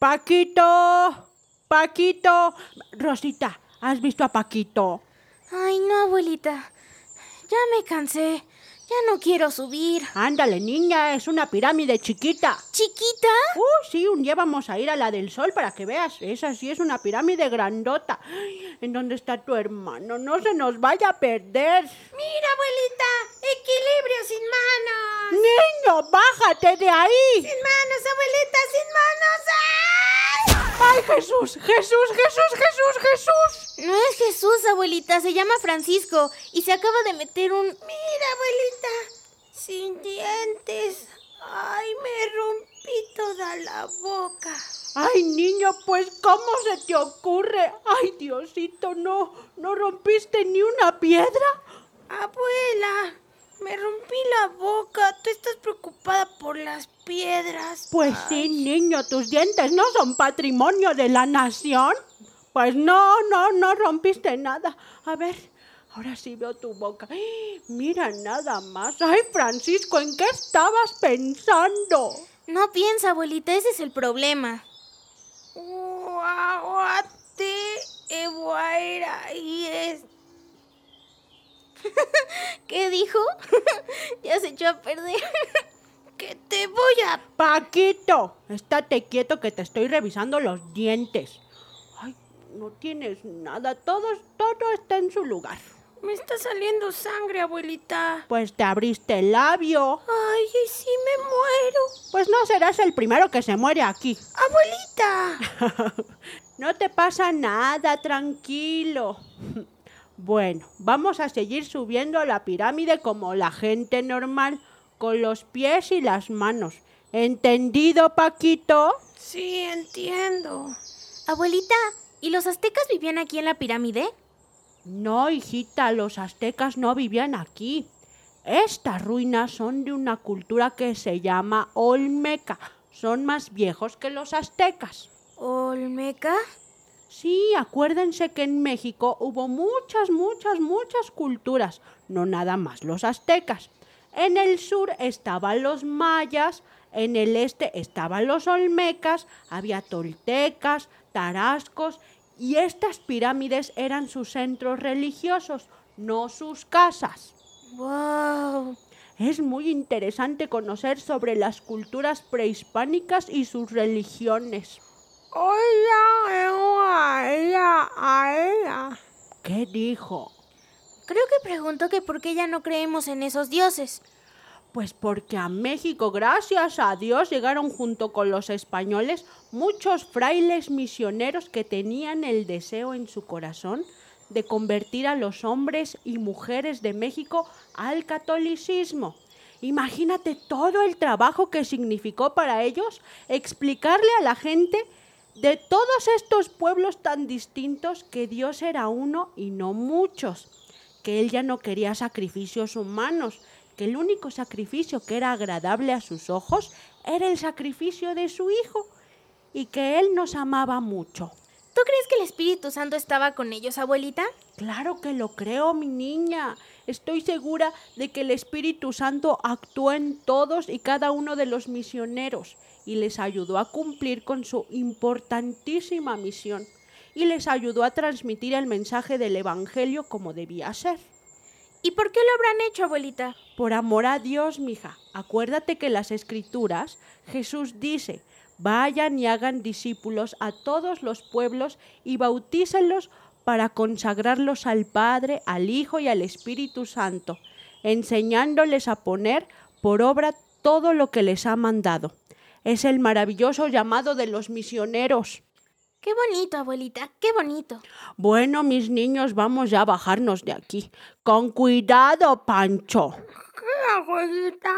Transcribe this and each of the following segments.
Paquito, Paquito. Rosita, ¿has visto a Paquito? Ay, no, abuelita. Ya me cansé. Ya no quiero subir. Ándale, niña, es una pirámide chiquita. ¿Chiquita? Uh, sí, un día vamos a ir a la del sol para que veas. Esa sí es una pirámide grandota. Ay, ¿En dónde está tu hermano? No se nos vaya a perder. Mira, abuelita. Equilibrio sin manos. Niño, bájate de ahí. Sin manos, abuelita, sin manos. ¡Ay! ¡Ay, Jesús! ¡Jesús, Jesús, Jesús, Jesús! No es Jesús, abuelita. Se llama Francisco y se acaba de meter un... Mira, abuelita. Sin dientes. Ay, me rompí toda la boca. Ay, niño, pues ¿cómo se te ocurre? Ay, Diosito, no, no rompiste ni una piedra. Abuela, me rompí la boca. Tú estás preocupada por las piedras. Pues sí, niño, tus dientes no son patrimonio de la nación. Pues no, no, no rompiste nada. A ver, ahora sí veo tu boca. ¡Ay! Mira nada más. Ay, Francisco, ¿en qué estabas pensando? No piensa, abuelita, ese es el problema. Guauate, y es... ¿Qué dijo? ya se echó a perder. que te voy a... Paquito, estate quieto que te estoy revisando los dientes. Ay, no tienes nada, todo, todo está en su lugar. Me está saliendo sangre, abuelita. Pues te abriste el labio. Ay, y si me muero. Pues no serás el primero que se muere aquí. Abuelita. no te pasa nada, tranquilo. Bueno, vamos a seguir subiendo la pirámide como la gente normal, con los pies y las manos. ¿Entendido, Paquito? Sí, entiendo. Abuelita, ¿y los aztecas vivían aquí en la pirámide? No, hijita, los aztecas no vivían aquí. Estas ruinas son de una cultura que se llama Olmeca. Son más viejos que los aztecas. ¿Olmeca? Sí, acuérdense que en México hubo muchas, muchas, muchas culturas, no nada más los aztecas. En el sur estaban los mayas, en el este estaban los olmecas, había toltecas, tarascos y estas pirámides eran sus centros religiosos, no sus casas. ¡Wow! Es muy interesante conocer sobre las culturas prehispánicas y sus religiones. ¿Qué dijo? Creo que preguntó que por qué ya no creemos en esos dioses. Pues porque a México, gracias a Dios, llegaron junto con los españoles muchos frailes misioneros que tenían el deseo en su corazón de convertir a los hombres y mujeres de México al catolicismo. Imagínate todo el trabajo que significó para ellos explicarle a la gente de todos estos pueblos tan distintos que Dios era uno y no muchos, que Él ya no quería sacrificios humanos, que el único sacrificio que era agradable a sus ojos era el sacrificio de su Hijo y que Él nos amaba mucho. ¿Tú crees que el Espíritu Santo estaba con ellos, abuelita? Claro que lo creo, mi niña. Estoy segura de que el Espíritu Santo actuó en todos y cada uno de los misioneros y les ayudó a cumplir con su importantísima misión y les ayudó a transmitir el mensaje del Evangelio como debía ser. ¿Y por qué lo habrán hecho, abuelita? Por amor a Dios, mija. Acuérdate que en las escrituras Jesús dice, vayan y hagan discípulos a todos los pueblos y bautícenlos para consagrarlos al Padre, al Hijo y al Espíritu Santo, enseñándoles a poner por obra todo lo que les ha mandado. Es el maravilloso llamado de los misioneros. Qué bonito, abuelita, qué bonito. Bueno, mis niños, vamos ya a bajarnos de aquí. Con cuidado, Pancho. ¿Qué, abuelita?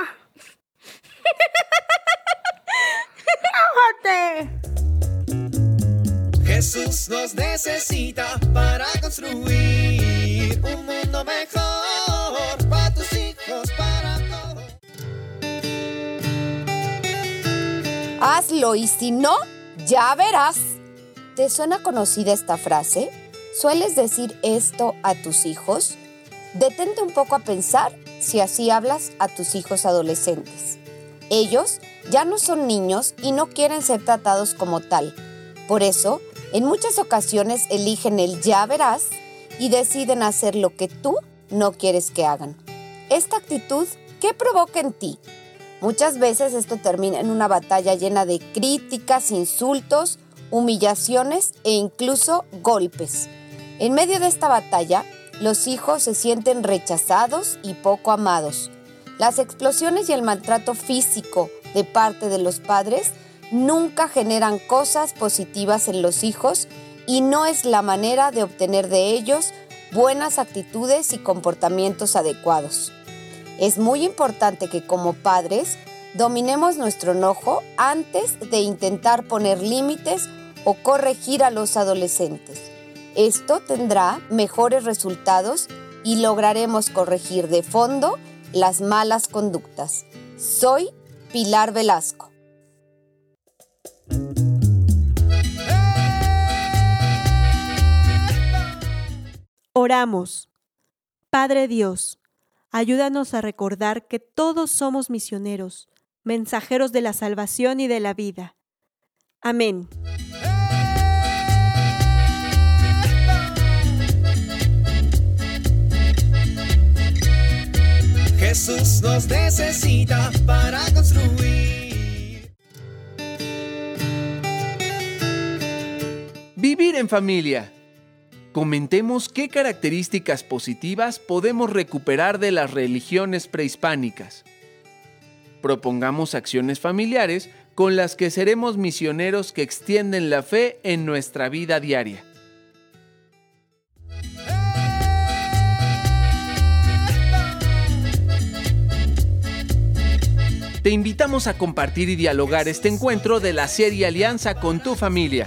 Jesús nos necesita para construir un mundo mejor para tus hijos, para todos. Hazlo y si no, ya verás. ¿Te suena conocida esta frase? ¿Sueles decir esto a tus hijos? Detente un poco a pensar si así hablas a tus hijos adolescentes. Ellos ya no son niños y no quieren ser tratados como tal. Por eso, en muchas ocasiones eligen el ya verás y deciden hacer lo que tú no quieres que hagan. Esta actitud, ¿qué provoca en ti? Muchas veces esto termina en una batalla llena de críticas, insultos, humillaciones e incluso golpes. En medio de esta batalla, los hijos se sienten rechazados y poco amados. Las explosiones y el maltrato físico de parte de los padres nunca generan cosas positivas en los hijos y no es la manera de obtener de ellos buenas actitudes y comportamientos adecuados. Es muy importante que como padres dominemos nuestro enojo antes de intentar poner límites o corregir a los adolescentes. Esto tendrá mejores resultados y lograremos corregir de fondo las malas conductas. Soy Pilar Velasco. Oramos. Padre Dios, ayúdanos a recordar que todos somos misioneros, mensajeros de la salvación y de la vida. Amén. Jesús nos necesita para construir. Vivir en familia. Comentemos qué características positivas podemos recuperar de las religiones prehispánicas. Propongamos acciones familiares con las que seremos misioneros que extienden la fe en nuestra vida diaria. Te invitamos a compartir y dialogar este encuentro de la serie Alianza con tu familia.